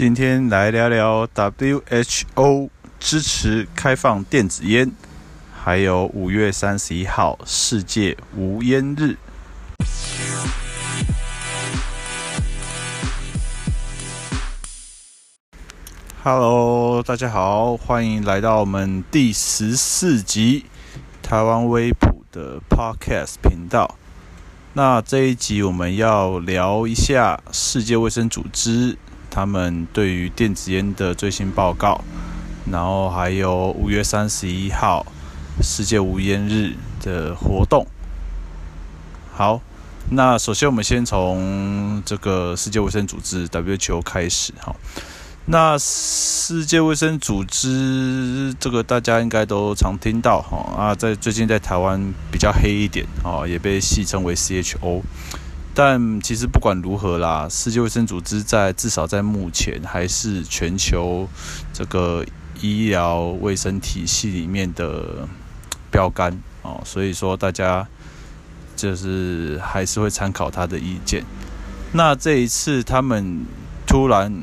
今天来聊聊 WHO 支持开放电子烟，还有五月三十一号世界无烟日。Hello，大家好，欢迎来到我们第十四集台湾微普的 Podcast 频道。那这一集我们要聊一下世界卫生组织。他们对于电子烟的最新报告，然后还有五月三十一号世界无烟日的活动。好，那首先我们先从这个世界卫生组织 WHO 开始。哈，那世界卫生组织这个大家应该都常听到哈啊，在最近在台湾比较黑一点啊，也被戏称为 CHO。但其实不管如何啦，世界卫生组织在至少在目前还是全球这个医疗卫生体系里面的标杆哦，所以说大家就是还是会参考他的意见。那这一次他们突然，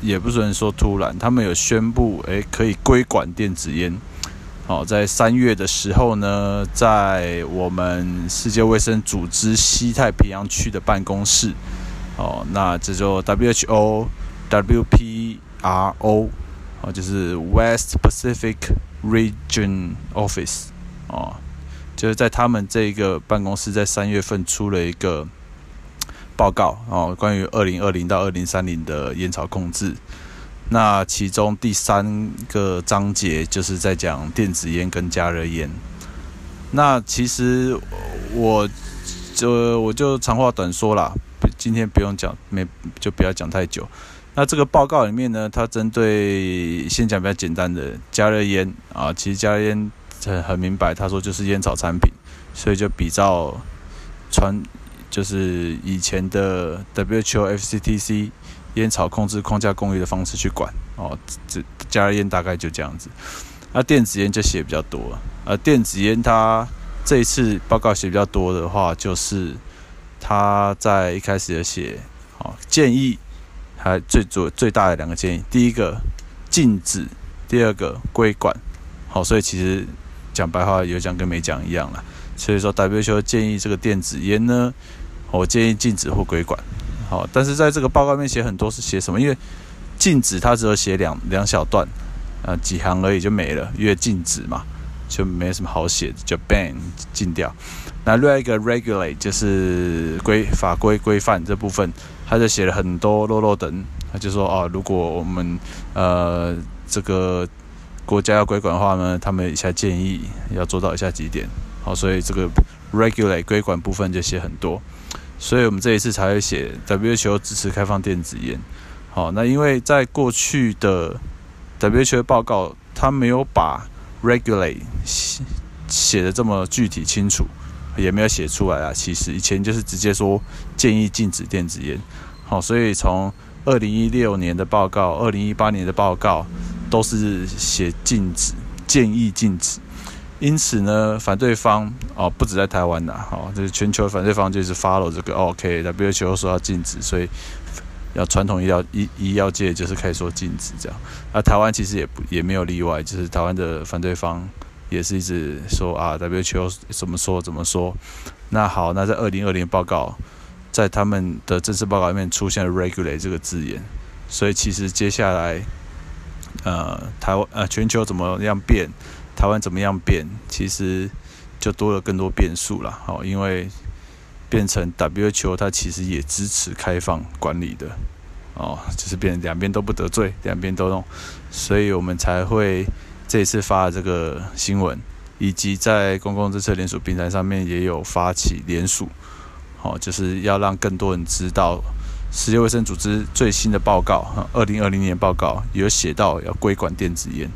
也不能说突然，他们有宣布，诶，可以规管电子烟。好，在三月的时候呢，在我们世界卫生组织西太平洋区的办公室，哦，那这就 WHO WPRO，哦，就是 West Pacific Region Office，哦，就是在他们这个办公室，在三月份出了一个报告，哦，关于二零二零到二零三零的烟草控制。那其中第三个章节就是在讲电子烟跟加热烟。那其实我就我就长话短说啦，今天不用讲，没就不要讲太久。那这个报告里面呢，它针对先讲比较简单的加热烟啊，其实加热烟很很明白，他说就是烟草产品，所以就比较传就是以前的 WHO FCTC。烟草控制框架公约的方式去管哦，这加热烟大概就这样子。那电子烟就写比较多，而电子烟它这一次报告写比较多的话，就是他在一开始有写哦建议，还最主最大的两个建议，第一个禁止，第二个规管。好，所以其实讲白话有讲跟没讲一样了。所以说 WHO 建议这个电子烟呢，我建议禁止或规管。好，但是在这个报告里面写很多是写什么？因为禁止它只有写两两小段，呃，几行而已就没了，因为禁止嘛，就没什么好写的，就 ban 禁掉。那另外一个 regulate 就是规法规规范这部分，他就写了很多落落等，他就说哦，如果我们呃这个国家要规管的话呢，他们以下建议要做到以下几点。好，所以这个 regulate 规管部分就写很多。所以我们这一次才会写 WHO 支持开放电子烟。好，那因为在过去的 WHO 报告，它没有把 regulate 写的这么具体清楚，也没有写出来啊。其实以前就是直接说建议禁止电子烟。好，所以从二零一六年的报告、二零一八年的报告都是写禁止，建议禁止。因此呢，反对方哦，不止在台湾呐，哦，就是全球反对方就是 follow 这个 OK，WHO 说要禁止，所以要传统医疗医医药界就是开始说禁止这样。啊，台湾其实也不也没有例外，就是台湾的反对方也是一直说啊，WHO 怎么说怎么说。那好，那在二零二零报告，在他们的正式报告里面出现了 regulate 这个字眼，所以其实接下来呃，台湾呃，全球怎么样变？台湾怎么样变，其实就多了更多变数了。哦，因为变成 WHO，它其实也支持开放管理的。哦，就是变两边都不得罪，两边都弄，所以我们才会这次发这个新闻，以及在公共政策联署平台上面也有发起联署。好，就是要让更多人知道世界卫生组织最新的报告，二零二零年报告有写到要规管电子烟。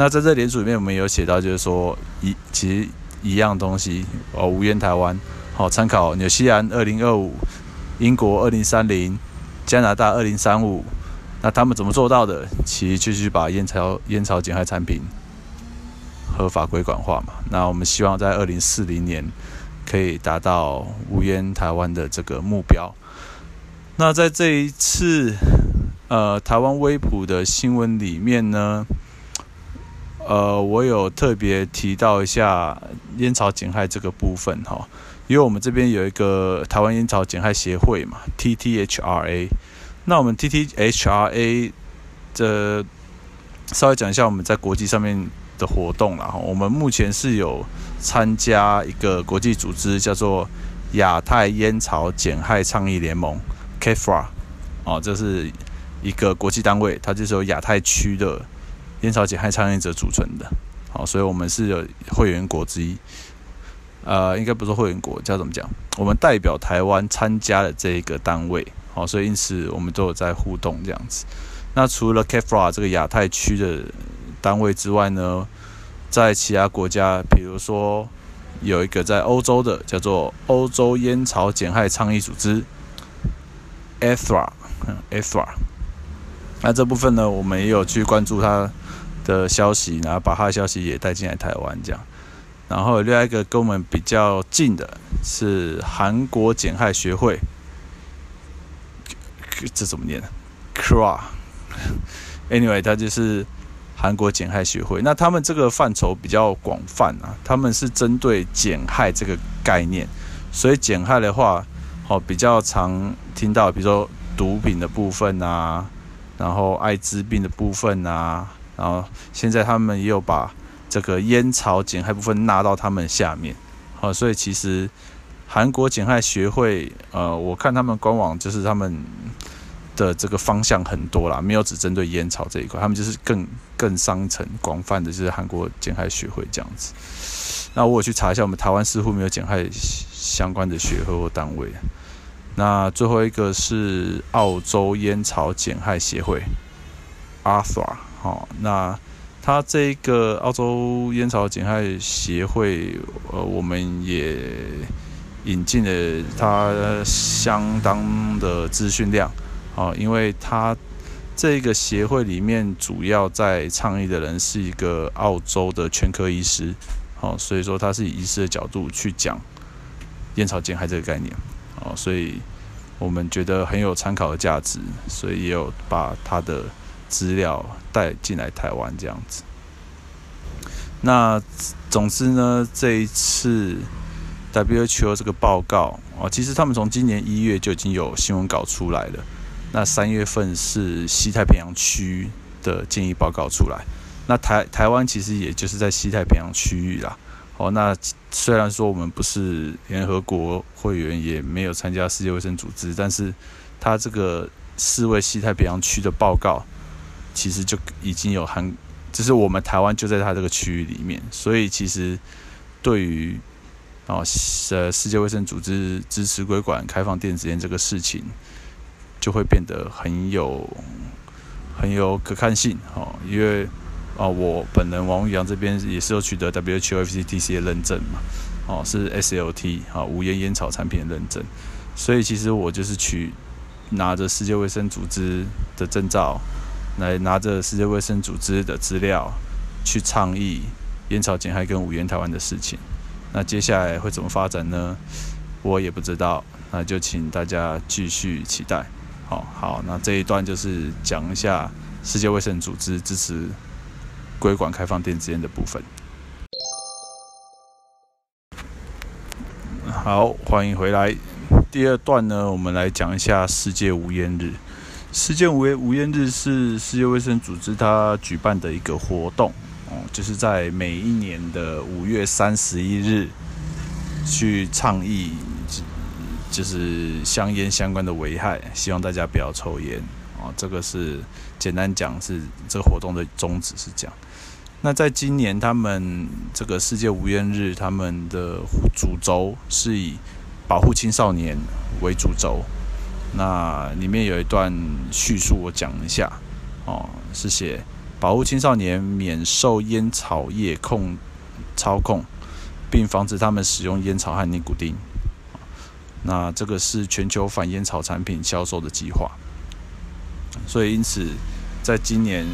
那在这联署里面，我们有写到，就是说一其实一样东西哦，无烟台湾，好参考纽西兰二零二五，英国二零三零，加拿大二零三五，那他们怎么做到的？其实就是把烟草烟草减害产品合法规管化嘛。那我们希望在二零四零年可以达到无烟台湾的这个目标。那在这一次呃，台湾微普的新闻里面呢，呃，我有特别提到一下烟草减害这个部分哈，因为我们这边有一个台湾烟草减害协会嘛，TTHRA。那我们 TTHRA 的稍微讲一下我们在国际上面的活动啦。我们目前是有参加一个国际组织，叫做亚太烟草减害倡议联盟 （CAFRA） 哦，这是一个国际单位，它就是有亚太区的烟草减害倡议者组成的。好，所以我们是有会员国之一。呃，应该不是会员国，叫怎么讲？我们代表台湾参加了这一个单位。好，所以因此我们都有在互动这样子。那除了 CAFRA 这个亚太区的单位之外呢，在其他国家，比如说有一个在欧洲的叫做欧洲烟草减害倡议组织 （ETHRA），ETHRA。那这部分呢，我们也有去关注它的消息，然后把他的消息也带进来台湾这样。然后另外一个跟我们比较近的是韩国减害学会。这怎么念？Kra，Anyway，他就是韩国减害学会。那他们这个范畴比较广泛啊，他们是针对减害这个概念，所以减害的话，哦，比较常听到，比如说毒品的部分啊，然后艾滋病的部分啊，然后现在他们也有把这个烟草减害部分纳到他们下面，好，所以其实韩国减害学会，呃，我看他们官网就是他们。的这个方向很多啦，没有只针对烟草这一块，他们就是更更上层广泛的，就是韩国减害学会这样子。那我有去查一下，我们台湾似乎没有减害相关的学会或单位。那最后一个是澳洲烟草减害协会 a r t h r。好，那它这个澳洲烟草减害协会，呃，我们也引进了它相当的资讯量。哦，因为他这个协会里面主要在倡议的人是一个澳洲的全科医师，哦，所以说他是以医师的角度去讲烟草减害这个概念，哦，所以我们觉得很有参考的价值，所以也有把他的资料带进来台湾这样子。那总之呢，这一次 WHO 这个报告哦，其实他们从今年一月就已经有新闻稿出来了。那三月份是西太平洋区的建议报告出来，那台台湾其实也就是在西太平洋区域啦。哦，那虽然说我们不是联合国会员，也没有参加世界卫生组织，但是它这个四位西太平洋区的报告，其实就已经有含，就是我们台湾就在它这个区域里面，所以其实对于哦呃世界卫生组织支持规管开放电子烟这个事情。就会变得很有很有可看性哦，因为啊，我本人王玉阳这边也是有取得 WHO FCTC 的认证嘛，哦，是 SLT 啊无烟烟草产品的认证，所以其实我就是取拿着世界卫生组织的证照，来拿着世界卫生组织的资料去倡议烟草减害跟无烟台湾的事情。那接下来会怎么发展呢？我也不知道，那就请大家继续期待。好好，那这一段就是讲一下世界卫生组织支持规管开放电子烟的部分。好，欢迎回来。第二段呢，我们来讲一下世界无烟日。世界无烟无烟日是世界卫生组织它举办的一个活动，哦，就是在每一年的五月三十一日去倡议。就是香烟相关的危害，希望大家不要抽烟哦。这个是简单讲，是这个活动的宗旨是这样。那在今年，他们这个世界无烟日，他们的主轴是以保护青少年为主轴。那里面有一段叙述，我讲一下哦，是写保护青少年免受烟草业控操控，并防止他们使用烟草和尼古丁。那这个是全球反烟草产品销售的计划，所以因此，在今年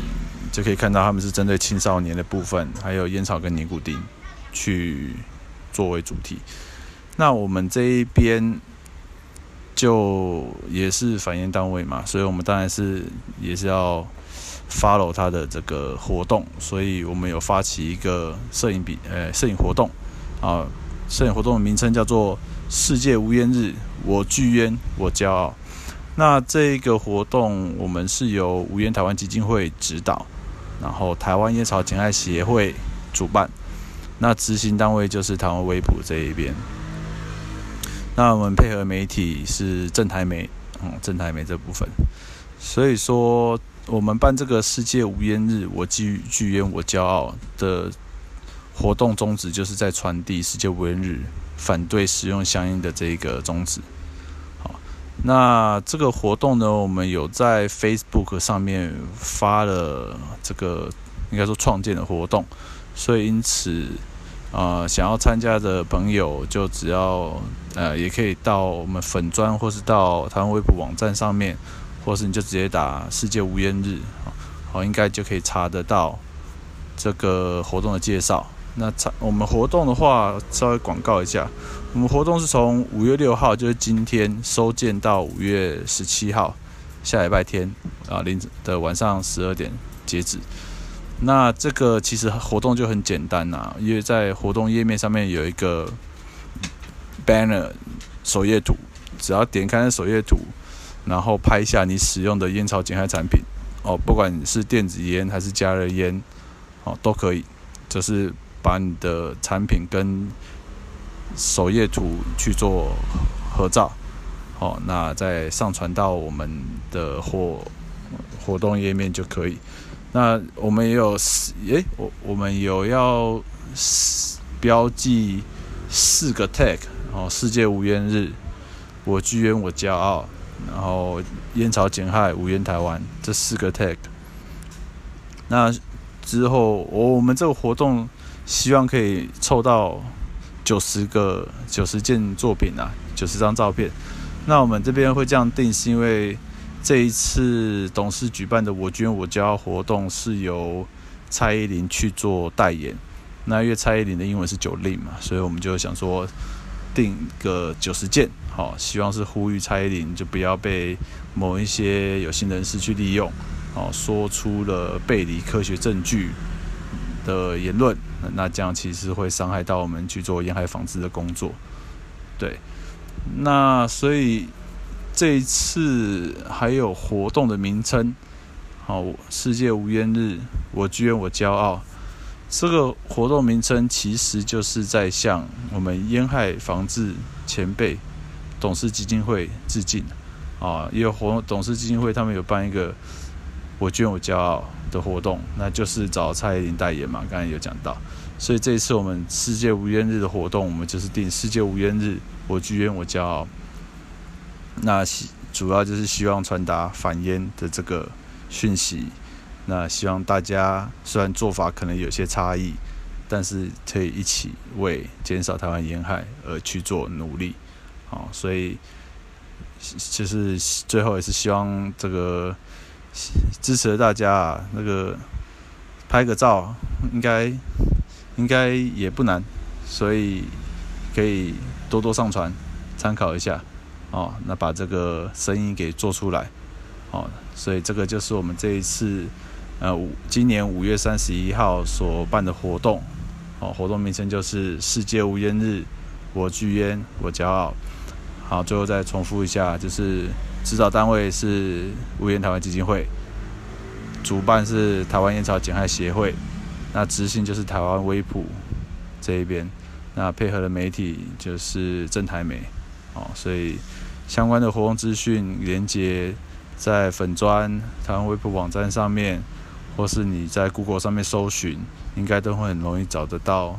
就可以看到他们是针对青少年的部分，还有烟草跟尼古丁去作为主题。那我们这一边就也是反映单位嘛，所以我们当然是也是要 follow 他的这个活动，所以我们有发起一个摄影比呃摄影活动啊，摄影活动的名称叫做世界无烟日，我拒烟我骄傲。那这个活动我们是由无烟台湾基金会指导，然后台湾烟草减害协会主办，那执行单位就是台湾威普这一边。那我们配合媒体是正台媒，嗯，正台媒这部分。所以说，我们办这个世界无烟日，我拒拒烟我骄傲的活动宗旨，就是在传递世界无烟日，反对使用香烟的这个宗旨。好，那这个活动呢，我们有在 Facebook 上面发了这个应该说创建的活动，所以因此。啊、呃，想要参加的朋友就只要呃，也可以到我们粉专，或是到台湾微博网站上面，或是你就直接打“世界无烟日”，好，应该就可以查得到这个活动的介绍。那查我们活动的话，稍微广告一下，我们活动是从五月六号，就是今天收件到五月十七号，下礼拜天啊，凌晨的晚上十二点截止。那这个其实活动就很简单呐，因为在活动页面上面有一个 banner 首页图，只要点开那首页图，然后拍下你使用的烟草减害产品哦，不管是电子烟还是加热烟哦，都可以，就是把你的产品跟首页图去做合照，哦，那再上传到我们的活活动页面就可以。那我们也有四，诶，我我们有要标记四个 tag，哦，世界无烟日，我拒烟我骄傲，然后烟草减害无烟台湾这四个 tag。那之后我我们这个活动希望可以凑到九十个九十件作品啊，九十张照片。那我们这边会这样定，是因为。这一次董事举办的“我捐我骄傲”活动是由蔡依林去做代言。那因为蔡依林的英文是九令嘛，所以我们就想说定个九十件，好，希望是呼吁蔡依林就不要被某一些有心人士去利用，哦，说出了背离科学证据的言论，那这样其实会伤害到我们去做沿海防治的工作。对，那所以。这一次还有活动的名称，好，世界无烟日，我拒烟我骄傲。这个活动名称其实就是在向我们烟害防治前辈董事基金会致敬啊！也有活动董事基金会他们有办一个我拒烟我骄傲的活动，那就是找蔡依林代言嘛，刚才有讲到。所以这一次我们世界无烟日的活动，我们就是定世界无烟日，我拒烟我骄傲。那希主要就是希望传达反烟的这个讯息。那希望大家虽然做法可能有些差异，但是可以一起为减少台湾烟害而去做努力。好，所以就是最后也是希望这个支持大家啊，那个拍个照应该应该也不难，所以可以多多上传参考一下。哦，那把这个声音给做出来，哦，所以这个就是我们这一次，呃，今年五月三十一号所办的活动，哦，活动名称就是世界无烟日，我拒烟我骄傲。好，最后再重复一下，就是指导单位是无烟台湾基金会，主办是台湾烟草减害协会，那执行就是台湾威普这一边，那配合的媒体就是正台媒。哦，所以相关的活动资讯连接在粉专、台湾微博网站上面，或是你在 Google 上面搜寻，应该都会很容易找得到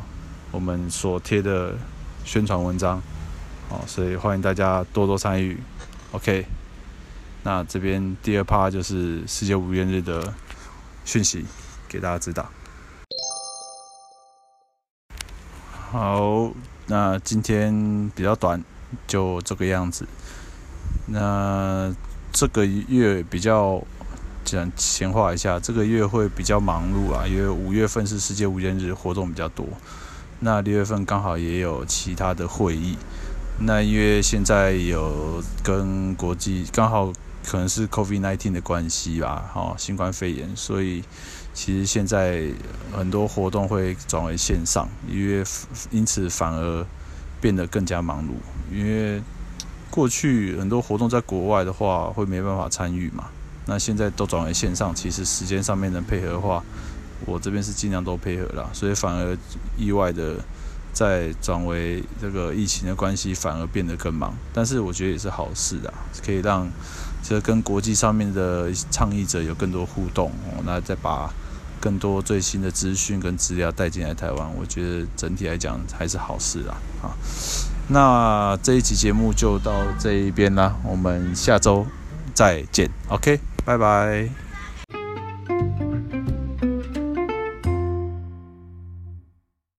我们所贴的宣传文章。哦，所以欢迎大家多多参与。OK，那这边第二趴就是世界无烟日的讯息，给大家知道。好，那今天比较短。就这个样子。那这个月比较讲闲话一下，这个月会比较忙碌啊，因为五月份是世界无烟日，活动比较多。那六月份刚好也有其他的会议。那因为现在有跟国际刚好可能是 COVID-19 的关系吧，哈，新冠肺炎，所以其实现在很多活动会转为线上，因为因此反而变得更加忙碌。因为过去很多活动在国外的话会没办法参与嘛，那现在都转为线上，其实时间上面能配合的话，我这边是尽量都配合啦，所以反而意外的。在转为这个疫情的关系，反而变得更忙。但是我觉得也是好事啊，可以让这跟国际上面的倡议者有更多互动。那再把更多最新的资讯跟资料带进来台湾，我觉得整体来讲还是好事啦啊。那这一期节目就到这一边啦，我们下周再见。OK，拜拜。